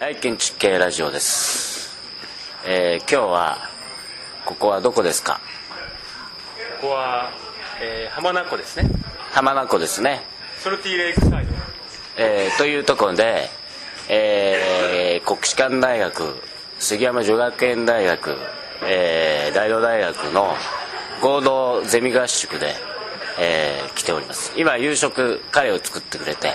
はい、建築系ラジオです。えー今日は、ここはどこですか？ここは、えー浜名湖ですね浜名湖ですね。ソルティレイクサイドえーというところで、えー国士舘大学、杉山女学園大学、えー大道大学の合同ゼミ合宿で、えー来ております。今、夕食、カレーを作ってくれて、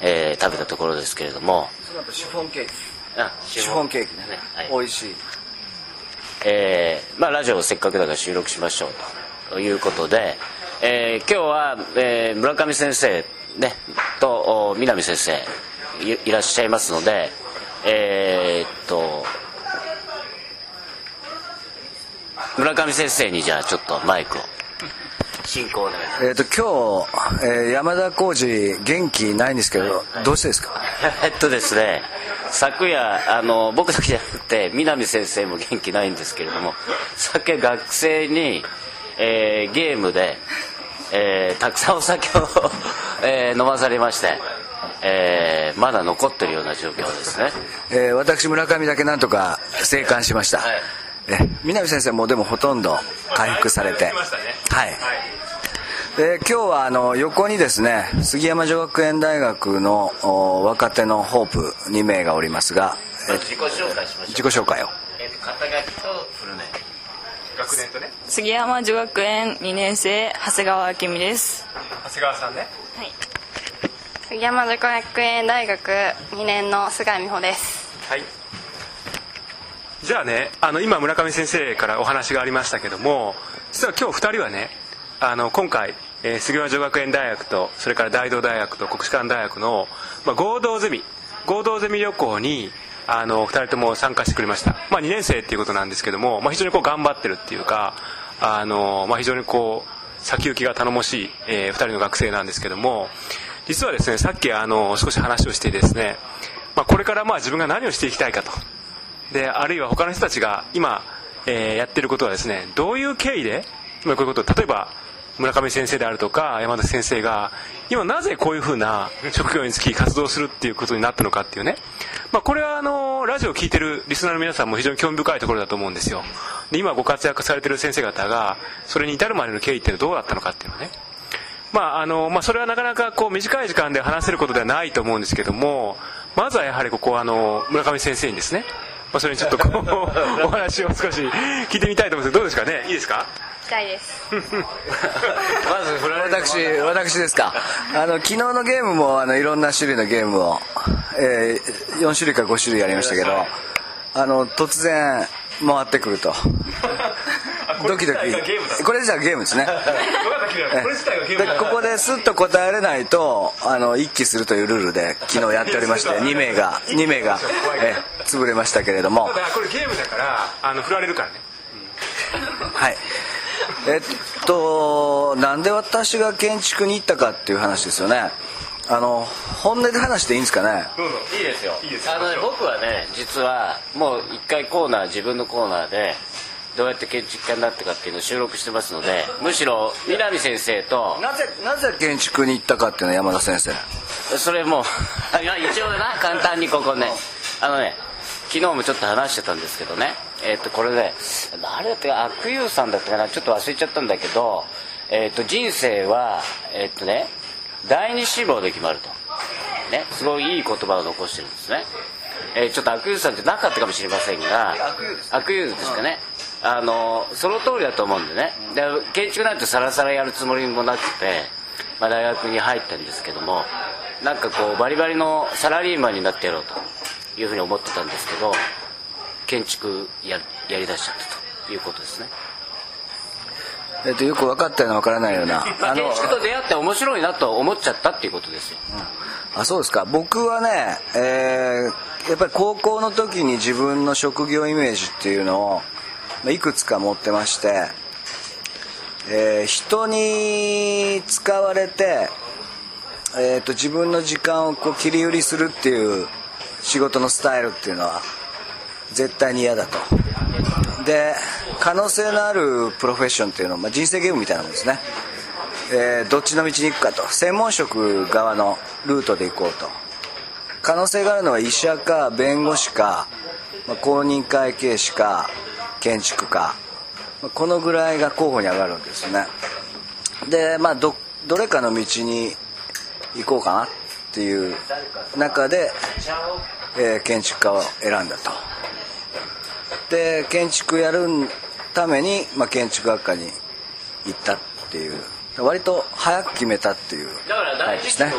えー食べたところですけれども、シフォンケーキ。あシフォンケーキね、はい。美味しい。えーまあ、ラジオをせっかくだから収録しましょうということで、えー今日は、えー村上先生、ね、とお南先生いいらっしゃいますので、えーっと村上先生にじゃあちょっとマイクを。進行お願いします。えっ、と今日、えー山田浩二元気ないんですけどどうしてですか？えっとですね昨夜あの僕だけじゃなくて南先生も元気ないんですけれどもさっき学生に、えーゲームで、えーたくさんお酒を、えー飲まされまして、えーまだ残ってるような状況ですね。えー私村上だけなんとか生還しました、はい。え南先生もでもほとんど回復されて。ましたねはい、で今日はあの横にですね杉山女学園大学のお若手のホープ2名がおりますが、えー自己紹介しましょう。自己紹介を。えーと肩書きとフルネ学年とね？杉山女学園2年生長谷川明美です。長谷川さんね？はい。杉山女学園大学2年の菅井美穂です。はい。じゃあねあの今村上先生からお話がありましたけども実は今日2人はねあの今回、えー杉山女学園大学とそれから大道大学と国士舘大学の、まあ、合同ゼミ合同ゼミ旅行にあの2人とも参加してくれました、まあ、2年生っていうことなんですけども、まあ、非常にこう頑張ってるっていうかあの、まあ、非常にこう先行きが頼もしい、え2人の学生なんですけども実はですねさっきあの少し話をしてですね、まあ、これからまあ自分が何をしていきたいかと。であるいは他の人たちが今、えーやってることはですねどういう経緯で今こういうこと例えば村上先生であるとか山田先生が今なぜこういうふうな職業につき活動するっていうことになったのかっていうね、まあ、これはあのラジオを聞いてるリスナーの皆さんも非常に興味深いところだと思うんですよ。で今ご活躍されてる先生方がそれに至るまでの経緯っていうのはどうだったのかっていうのね。まああのまあ、それはなかなかこう短い時間で話せることではないと思うんですけどもまずはやはりここはあの村上先生にですね、まあ、それにちょっとこう お話を少し聞いてみたいと思うんですけどどうですかね？いいですか？期待です。まずフルネーム私私ですか。あの昨日のゲームもあのいろんな種類のゲームを、えー4種類か5種類やりましたけどあの突然回ってくると。ドキドキ。これじゃゲームですね。これ自体がゲームだ。でここですっと答えれないとあの一気するというルールで昨日やっておりまして2名が2名が、えー潰れましたけれども。これゲームだからあの振られるからね。はいえっとなんで私が建築に行ったかっていう話ですよね。あの本音で話していいんですかね？どうぞ。いいですよ。いいですあのね僕はね実はもう一回コーナー自分のコーナーでどうやって建築家になったかっていうのを収録してますのでむしろ南先生となぜなぜ建築に行ったかっていうのは山田先生。それも いや一応な簡単にここね。あのね昨日もちょっと話してたんですけどね。えっ、とこれで誰だって悪友さんだったかな？ちょっと忘れちゃったんだけど、えっと人生はえっ、とね第二志望で決まると。ねすごいいい言葉を残してるんですね。えーちょっと悪友さんってなかったかもしれませんが悪友です悪友ですかね、あのその通りだと思うんでね。で建築なんてさらさらやるつもりもなくて、まあ、大学に入ったんですけどもなんかこうバリバリのサラリーマンになってやろうというふうに思ってたんですけど建築ややりだしちゃったということですね、えっとよく分かったような分からないような。まあ、あの建築と出会って面白いなと思っちゃったっていうことですよ。あそうですか。僕はね、えーやっぱり高校の時に自分の職業イメージっていうのをまあいくつか持ってまして、えー人に使われて、えーと自分の時間をこう切り売りするっていう仕事のスタイルっていうのは絶対に嫌だと。で可能性のあるプロフェッションっていうのは、まあ、人生ゲームみたいなもんですね、えーどっちの道に行くかと。専門職側のルートで行こうと。可能性があるのは医者か弁護士か、まあ、公認会計士か建築家、まあ、このぐらいが候補に上がるわけですね。でまあどどれかの道に行こうかなっていう中で、えー建築家を選んだと。で建築やるために、まあ、建築学科に行ったっていう。割と早く決めたっていう。だからタイプですね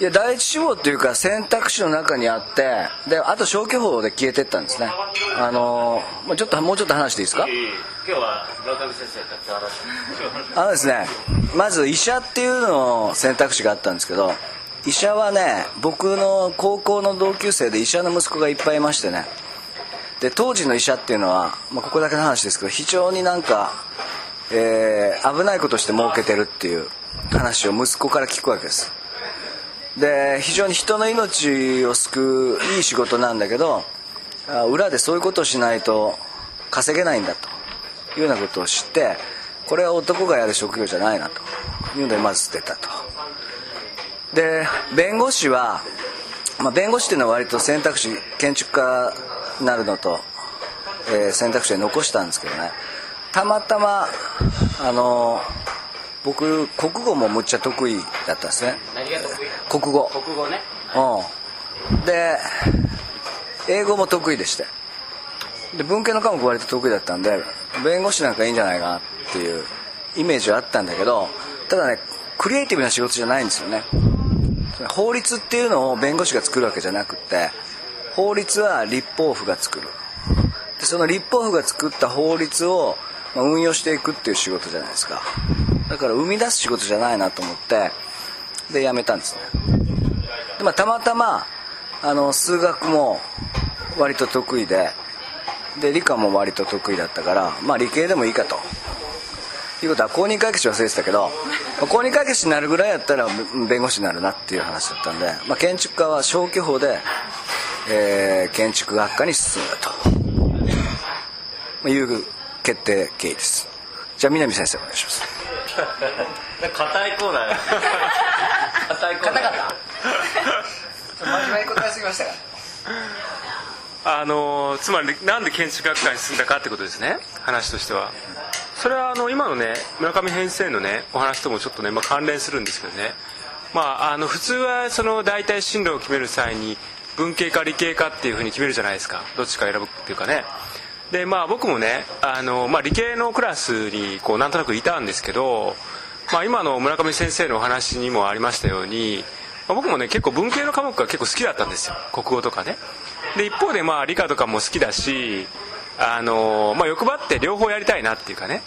いや第一志望っていうか選択肢の中にあってであと消去法で消えてったんですね。あのーもうちょっともうちょっと話していいですか？今日は村上先生と話して。あのですねまず医者っていうの選択肢があったんですけど医者はね僕の高校の同級生で医者の息子がいっぱいいましてね。で当時の医者っていうのは、まあ、ここだけの話ですけど非常になんか、えー危ないことして儲けてるっていう話を息子から聞くわけですで非常に人の命を救ういい仕事なんだけど裏でそういうことをしないと稼げないんだというようなことを知ってこれは男がやる職業じゃないなというのでまず捨てたと。で弁護士は、まあ、弁護士っていうのは割と選択肢建築家になるのと、えー選択肢で残したんですけどね。たまたまあの僕国語もむっちゃ得意だったんですね。国語。国語ね。うん。で英語も得意でして。で文系の科目割と得意だったんで弁護士なんかいいんじゃないかなっていうイメージはあったんだけどただねクリエイティブな仕事じゃないんですよね。法律っていうのを弁護士が作るわけじゃなくて法律は立法府が作る。でその立法府が作った法律をまあ運用していくっていう仕事じゃないですか。だから生み出す仕事じゃないなと思ってで辞めたんですね。で、まあ、たまたまあの数学も割と得意でで理科も割と得意だったからまあ理系でもいいかと。いうことは公認会計士忘れてたけど、公認会計士になるぐらいやったら弁護士になるなっていう話だったんで、まあ、建築家は消去法で、えー建築学科に進んだと、まあ、いう決定経緯です。じゃあ南先生お願いします。硬いコーナー。硬いコーナー真面目に答えすぎましたか？あのつまりなんで建築学科に進んだかってことですね。話としては。それはあの今のね村上先生のねお話ともちょっとね、まあ、関連するんですけどね。まああの普通はその大体進路を決める際に文系か理系かっていうふうに決めるじゃないですか。どっちか選ぶっていうかね。でまあ僕もねあの、まあ、理系のクラスにこうなんとなくいたんですけど、まあ、今の村上先生のお話にもありましたように、まあ僕もね結構文系の科目が結構好きだったんですよ。国語とかね。で一方でまあ理科とかも好きだしあの、まあ、欲張って両方やりたいなっていうかね。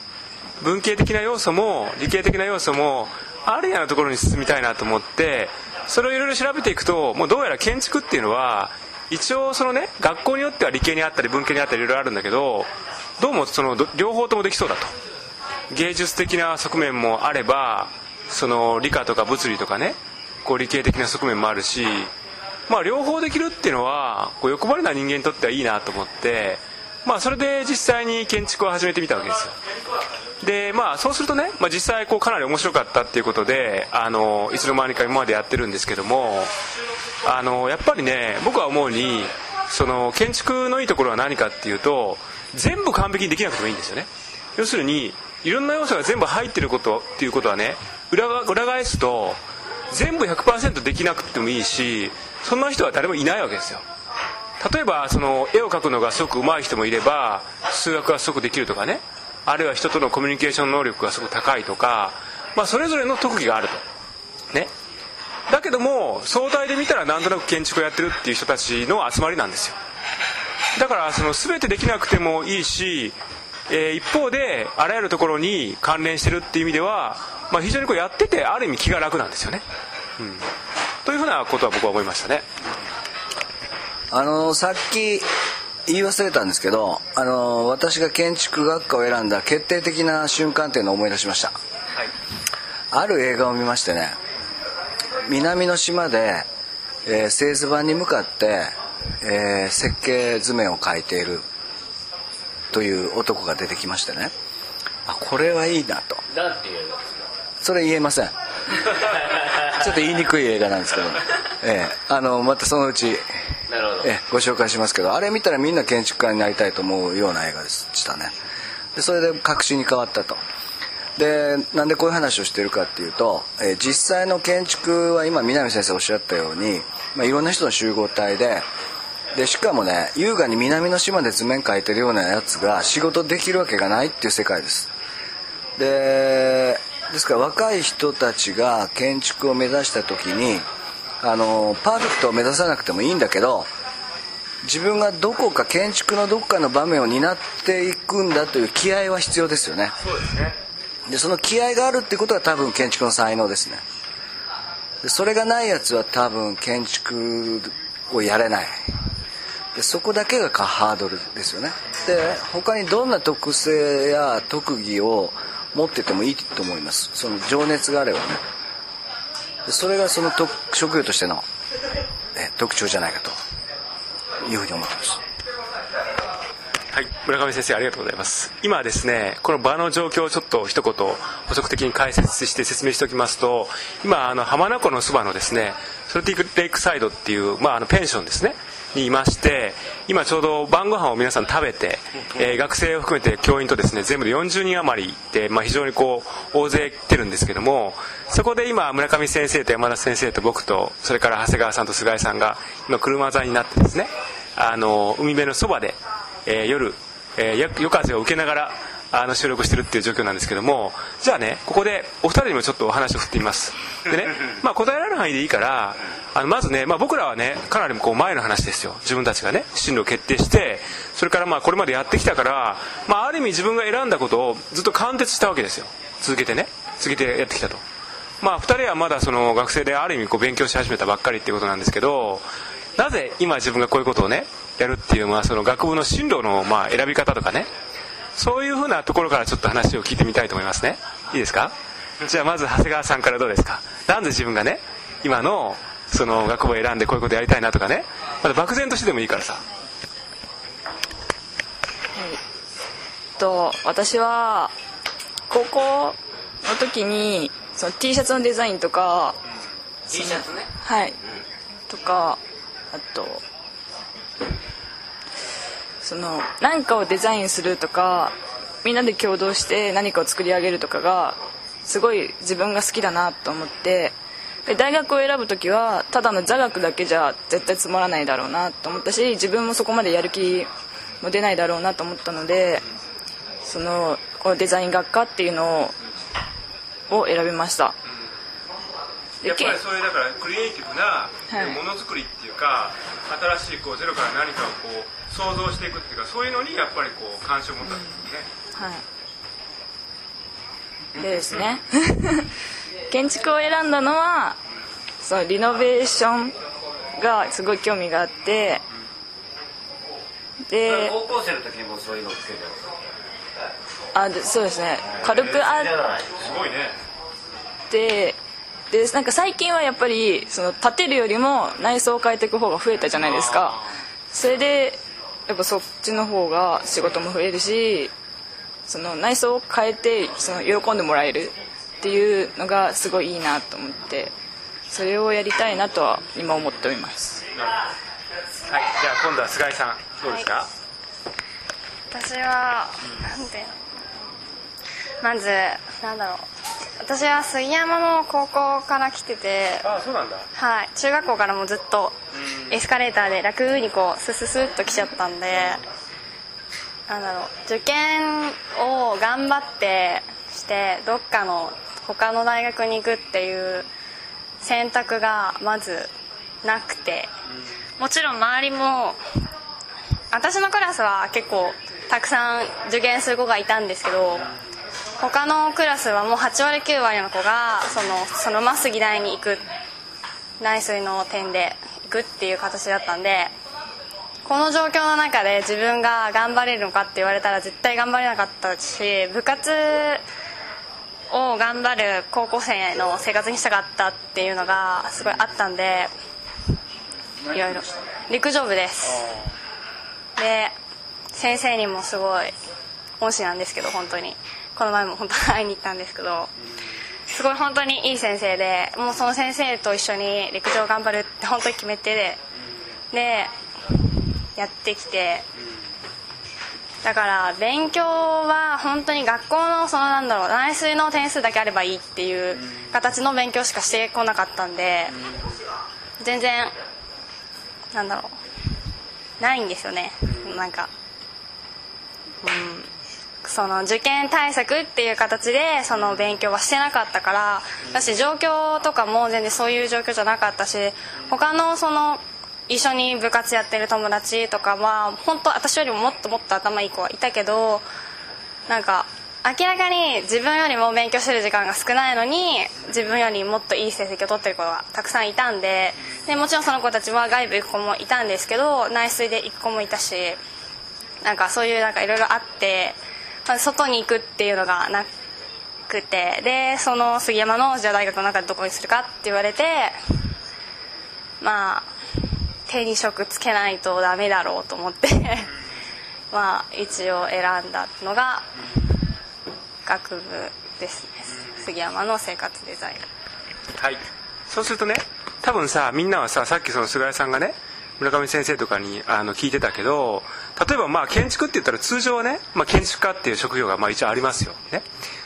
文系的な要素も理系的な要素もあるようなところに進みたいなと思ってそれをいろいろ調べていくともうどうやら建築っていうのは一応そのね学校によっては理系にあったり文系にあったりいろいろあるんだけどどうもその両方ともできそうだと。芸術的な側面もあればその理科とか物理とかねこう理系的な側面もあるしまあ両方できるっていうのはこう欲張りな人間にとってはいいなと思ってまあそれで実際に建築を始めてみたわけですよ。でまあそうするとね、まあ、実際こうかなり面白かったっていうことであのいつの間にか今までやってるんですけどもあのやっぱりね僕は思うにその建築のいいところは何かっていうと全部完璧にできなくてもいいんですよね。要するにいろんな要素が全部入ってることっていうことはね裏が裏返すと全部100%できなくてもいいしそんな人は誰もいないわけですよ。例えばその絵を描くのがすごく上手い人もいれば数学がすごくできるとかね。あるいは人とのコミュニケーション能力がすごく高いとか、まあ、それぞれの特技があると。ね。だけども相対で見たらなんとなく建築をやってるっていう人たちの集まりなんですよ。だからその全てできなくてもいいし、えー一方であらゆるところに関連してるっていう意味では、まあ、非常にこうやっててある意味気が楽なんですよね、うん、というふうなことは僕は思いましたね。あのさっき言い忘れたんですけどあの私が建築学科を選んだ決定的な瞬間っていうのを思い出しました、ある映画を見ましてね南の島で、えー製図板に向かって、えー設計図面を描いているという男が出てきましてね。あこれはいいなと。なんていう映画ですか？それ言えません。ちょっと言いにくい映画なんですけど。ええ。あのまたそのうちええご紹介しますけど。あれ見たらみんな建築家になりたいと思うような映画でしたね。でそれで確信に変わったと。でなんでこういう話をしてるかっていうと、えー実際の建築は今南先生おっしゃったように、まあ、いろんな人の集合体ででしかもね優雅に南の島で図面描いてるようなやつが仕事できるわけがないっていう世界です。でですから若い人たちが建築を目指した時にあのパーフェクトを目指さなくてもいいんだけど自分がどこか建築のどこかの場面を担っていくんだという気合は必要ですよね。そうですね。でその気合があるってことは多分建築の才能ですね。でそれがないやつは多分建築をやれないでそこだけがハードルですよね。で他にどんな特性や特技を持っててもいいと思います。その情熱があればね。それがその特職業としてのえ特徴じゃないかと。いうふうに思ってます。はい、村上先生ありがとうございます。今ですねこの場の状況をちょっと一言補足的に解説して説明しておきますと今あの浜名湖のそばのですねソルティックレイクサイドっていう、まあ、あのペンションですね。にいまして今ちょうど晩ご飯を皆さん食べて、えー学生を含めて教員とですね全部で40人余りで、まあ、非常にこう大勢来てるんですけどもそこで今村上先生と山田先生と僕とそれから長谷川さんと菅井さんが今車座になってですねあの海辺のそばでえー夜、えー夜夜風を受けながらあの収録してるっていう状況なんですけどもじゃあねここでお二人にもちょっとお話を振ってみます。でね、まあ、答えられる範囲でいいからあのまずね、まあ、僕らはねかなりこう前の話ですよ。自分たちがね進路を決定してそれからまあこれまでやってきたから、まあ、ある意味自分が選んだことをずっと貫徹したわけですよ。続けてね続けてやってきたと。まあ、2人はまだその学生である意味こう勉強し始めたばっかりっていうことなんですけどなぜ今自分がこういうことをねやるっていうのはその学部の進路のまあ選び方とかねそういうふうなところからちょっと話を聞いてみたいと思いますね。いいですか？じゃあまず長谷川さんからどうですか？なんで自分がね今のその学部を選んでこういうことやりたいなとかね。まだ漠然としてでもいいからさ。と私は高校の時にその T シャツのデザインとか T シャツね。はい。とかあとその何かをデザインするとかみんなで共同して何かを作り上げるとかがすごい自分が好きだなと思ってで大学を選ぶ時はただの座学だけじゃ絶対つまらないだろうなと思ったし自分もそこまでやる気も出ないだろうなと思ったのでそのこのデザイン学科っていうのをを選びました。やっぱりそういうだからクリエイティブなはい。ものづくりっていうか、新しいこうゼロから何かをこう想像していくっていうかそういうのにやっぱりこう関心を持ったんですね、はい。でですね。建築を選んだのはそのリノベーションがすごい興味があってで高校生の時にもうそういうのつけてあでそうですね。軽くあっすごいね。てでなんか最近はやっぱりその建てるよりも内装を変えていく方が増えたじゃないですか。それでやっぱそっちの方が仕事も増えるしその内装を変えてその喜んでもらえるっていうのがすごいいいなと思ってそれをやりたいなとは今思っております。はいじゃあ今度は菅井さんどうですか、私はなんてまずなんだろう私は杉山の高校から来ててああそうなんだ。はい。中学校からもずっとエスカレーターで楽にこうスススッと来ちゃったんでなんだろう。受験を頑張ってしてどっかの他の大学に行くっていう選択がまずなくて。もちろん周りも私のクラスは結構たくさん受験する子がいたんですけど他のクラスはもう8割9割の子がそのそのまま杉大に行く内水の点で行くっていう形だったんでこの状況の中で自分が頑張れるのかって言われたら絶対頑張れなかったし部活を頑張る高校生の生活にしたかったっていうのがすごいあったんでいろいろ。陸上部です。で先生にもすごい恩師なんですけど本当に。この前も本当に会いに行ったんですけどすごい本当にいい先生でもうその先生と一緒に陸上頑張るって本当に決めてででやってきてだから勉強は本当に学校のそのなんだろう内水の点数だけあればいいっていう形の勉強しかしてこなかったんで全然なんだろうないんですよね。なんかうん。その受験対策っていう形でその勉強はしてなかったからだし状況とかも全然そういう状況じゃなかったし他のその一緒に部活やってる友達とかは本当私よりももっともっと頭いい子はいたけどなんか明らかに自分よりも勉強してる時間が少ないのに自分よりもっといい成績を取ってる子がたくさんいたんででもちろんその子たちは外部行く子もいたんですけど内水で行く子もいたしなんかそういうなんかいろいろあって、外に行くっていうのがなくてでその杉山のじゃあ大学の中でどこにするかって言われてまあ手に職つけないとダメだろうと思って まあ一応選んだのが学部ですね。杉山の生活デザインはい。そうするとね多分さみんなはささっきその菅井さんがね村上先生とかにあの聞いてたけど例えばまあ建築って言ったら通常はね、まあ、建築家っていう職業がまあ一応ありますよ、ね、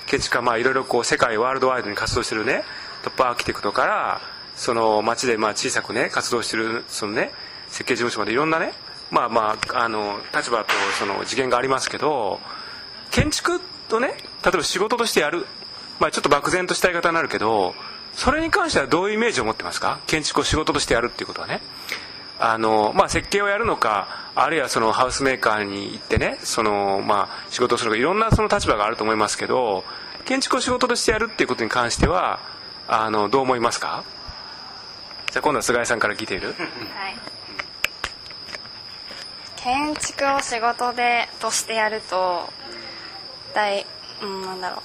建築家まあいろいろこう世界ワールドワイドに活動してるねトップアーキテクトからその街でまあ小さくね活動してるそのね設計事務所までいろんなねまあまああの立場とその次元がありますけど建築とね例えば仕事としてやる、まあ、ちょっと漠然とした言い方になるけどそれに関してはどういうイメージを持ってますか？建築を仕事としてやるっていうことはね。あの、まあ、設計をやるのかあるいはそのハウスメーカーに行ってねその、まあ、仕事をするのかいろんなその立場があると思いますけど建築を仕事としてやるっていうことに関してはあのどう思いますか？じゃあ今度は菅井さんから聞いている？はい。建築を仕事でとしてやると大うんなんだろう。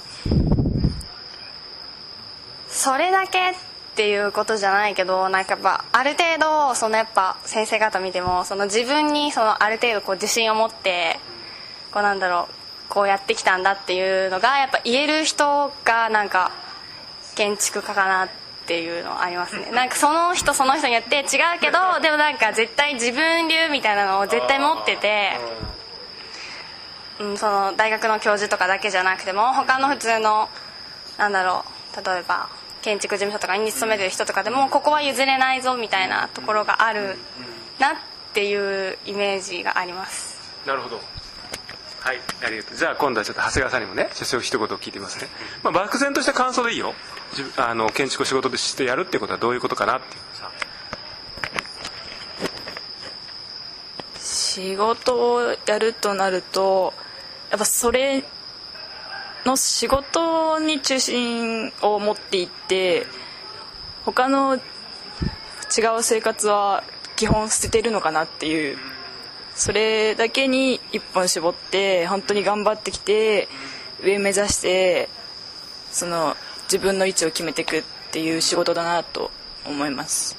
それだけっていうことじゃないけどなんかやっぱある程度そのやっぱ先生方見てもその自分にそのある程度こう自信を持ってこうなんだろうこうやってきたんだっていうのがやっぱ言える人がなんか建築家かなっていうのありますね。なんかその人その人によって違うけどでもなんか絶対自分流みたいなのを絶対持ってて、うん、その大学の教授とかだけじゃなくても他の普通のなんだろう例えば建築事務所とかに勤めてる人とかでもここは譲れないぞみたいなところがあるなっていうイメージがあります。なるほど。はいありがとう。じゃあ今度はちょっと長谷川さんにもねちょっと一言聞いてみますね、まあ、漠然とした感想でいいよ。あの建築を仕事としてやるってことはどういうことかなっていう。さ仕事をやるとなるとやっぱそれの仕事に中心を持っていって他の違う生活は基本捨ててるのかなっていうそれだけに一本絞って本当に頑張ってきて上目指してその自分の位置を決めていくっていう仕事だなと思います。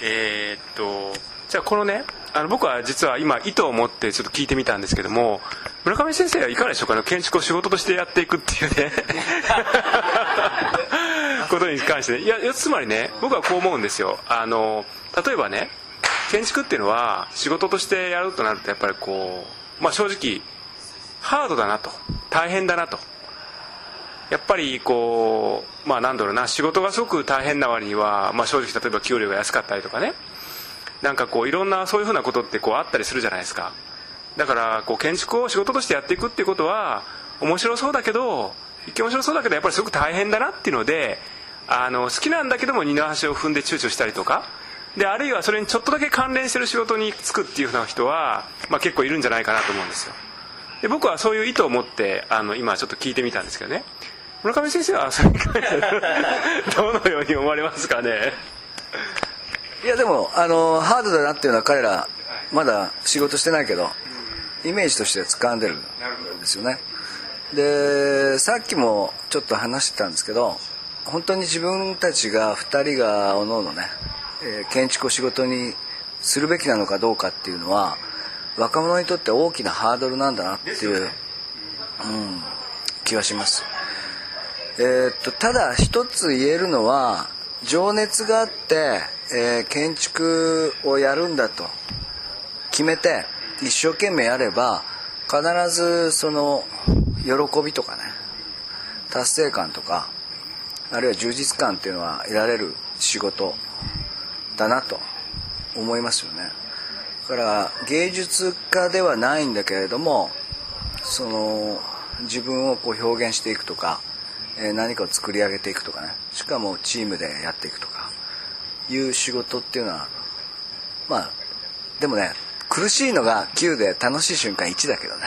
えーっとじゃあこのねあの僕は実は今意図を持ってちょっと聞いてみたんですけども村上先生はいかがでしょうかね建築を仕事としてやっていくっていうね。ことに関してね。いやつまりね僕はこう思うんですよ。あの例えばね建築っていうのは仕事としてやるとなるとやっぱりこう、まあ、正直ハードだなと。大変だなと。やっぱりこうまあなんだろうな仕事がすごく大変な割には、まあ、正直例えば給料が安かったりとかね。なんかこういろんなそういうふうなことってこうあったりするじゃないですかだからこう建築を仕事としてやっていくっていうことは面白そうだけど一見面白そうだけどやっぱりすごく大変だなっていうのであの好きなんだけども二の足を踏んで躊躇したりとかであるいはそれにちょっとだけ関連してる仕事に就くっていうふうな人は、まあ、結構いるんじゃないかなと思うんですよ。で僕はそういう意図を持ってあの今ちょっと聞いてみたんですけどね。村上先生はそれに関して どのように思われますかね？いやでもあのハードだなっていうのは彼らまだ仕事してないけどイメージとしては掴んでるんですよね。でさっきもちょっと話してたんですけど本当に自分たちが2人がおのおのね、えー建築を仕事にするべきなのかどうかっていうのは若者にとって大きなハードルなんだなっていう、うん、気はします。えーっとただ一つ言えるのは情熱があって、えー建築をやるんだと決めて一生懸命やれば必ずその喜びとかね達成感とかあるいは充実感っていうのは得られる仕事だなと思いますよね。だから芸術家ではないんだけれどもその自分をこう表現していくとか、え何かを作り上げていくとかねしかもチームでやっていくとかいう仕事っていうのはまあでもね苦しいのが9で楽しい瞬間1だけどね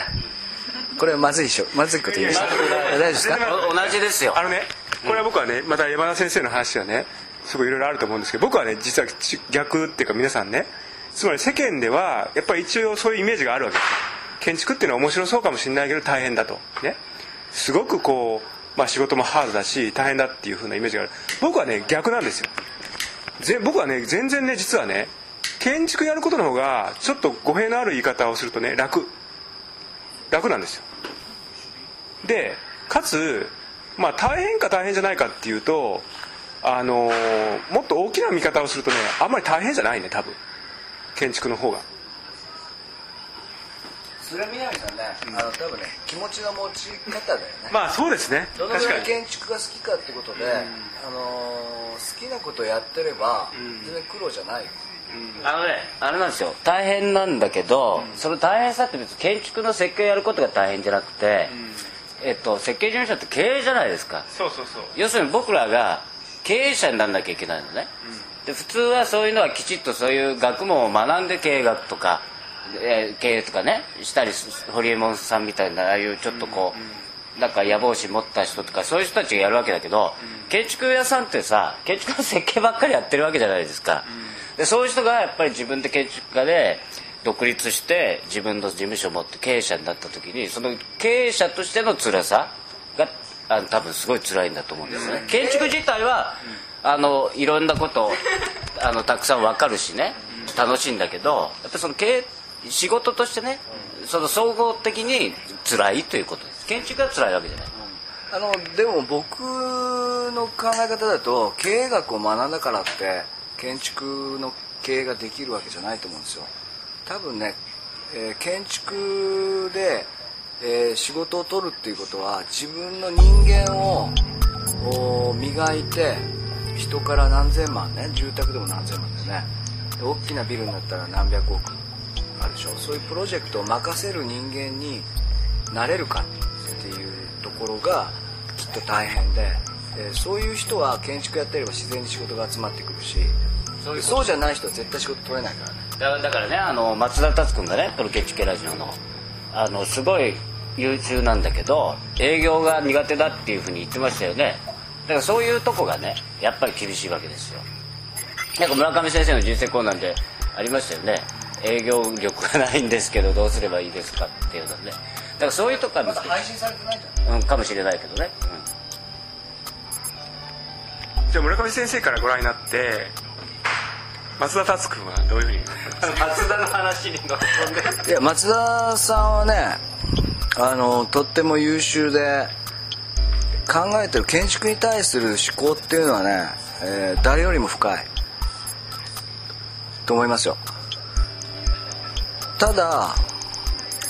これはまずいでしょ。まずいこと言うでしょ。大丈夫ですか？お同じですよ。あのねこれは僕はねまた山田先生の話はねすごいいろいろあると思うんですけど僕はね実はち逆っていうか皆さんねつまり世間ではやっぱり一応そういうイメージがあるわけですよ。建築っていうのは面白そうかもしれないけど大変だと。ね。すごくこう、まあ、仕事もハードだし大変だっていう風なイメージがある。僕はね逆なんですよ。ぜ僕はね全然ね実はね建築やることの方がちょっと語弊のある言い方をするとね楽。楽なんですよ。でかつ、まあ、大変か大変じゃないかっていうとあのーもっと大きな見方をするとねあんまり大変じゃないね多分。建築の方が。それは南さんね、あの多分ね気持ちの持ち方だよね。まあそうですね。どのぐらい建築が好きかってことで、あのー好きなことをやってれば、全然苦労じゃないよあのねあれなんですよ。大変なんだけど、その大変さって別に建築の設計をやることが大変じゃなくて、えっと、設計事務所って経営じゃないですか。そうそうそう。要するに僕らが経営者にならなきゃいけないのね、で普通はそういうのはきちっとそういう学問を学んで経営学とか、えー経営とかねしたりす堀江門さんみたいなああいうちょっとこう、なんか野望心持った人とかそういう人たちがやるわけだけど、建築屋さんってさ建築の設計ばっかりやってるわけじゃないですか、でそういう人がやっぱり自分で建築家で独立して自分の事務所を持って経営者になった時にその経営者としての辛さがあの多分すごい辛いんだと思うんですよね。建築自体はあのいろんなことあのたくさん分かるしね。楽しいんだけどやっぱりその経営仕事としてねその総合的に辛いということです。建築が辛いわけじゃない。あのでも僕の考え方だと経営学を学んだからって建築の経営ができるわけじゃないと思うんですよ。多分ね、えー建築で、えー仕事を取るっていうことは自分の人間を磨いて人から何千万ね住宅でも何千万ですね。大きなビルになったら何百億あるでしょ。そういうプロジェクトを任せる人間になれるかっていうところがきっと大変で。でそういう人は建築やってれば自然に仕事が集まってくるしそうじゃない人は絶対仕事取れないからね。だだからねあの松田達君がねこの建築系ラジオのあのすごい優秀なんだけど営業が苦手だっていうふうに言ってましたよね。だからそういうとこがねやっぱり厳しいわけですよ。なんか村上先生の人生コーナーでありましたよね。営業力がないんですけどどうすればいいですかっていうのね。だからそういうとこが難しい。配信されてないじゃん。うん、かもしれないけどね、じゃあ村上先生からご覧になって松田達君はどういうふうに？松田の話に乗んで。いや松田さんはねあのとっても優秀で考えてる建築に対する思考っていうのはね、えー誰よりも深い。と思いますよ。ただ、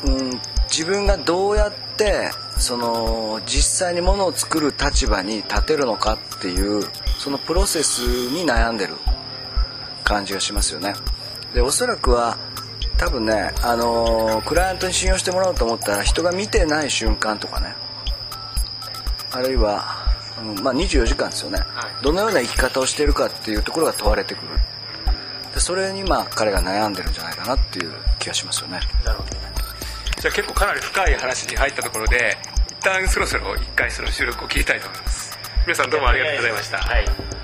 うん、自分がどうやってその実際にものを作る立場に立てるのかっていうそのプロセスに悩んでる感じがしますよね。でおそらくは多分ね、あのークライアントに信用してもらおうと思ったら人が見てない瞬間とかね。あるいは、うんまあ、24時間ですよね、どのような生き方をしているかっていうところが問われてくる。でそれにまあ彼が悩んでるんじゃないかなっていう気がしますよね。じゃあ結構かなり深い話に入ったところで一旦そろそろ一回その収録を切りたいと思います皆さんどうもありがとうございました。はい。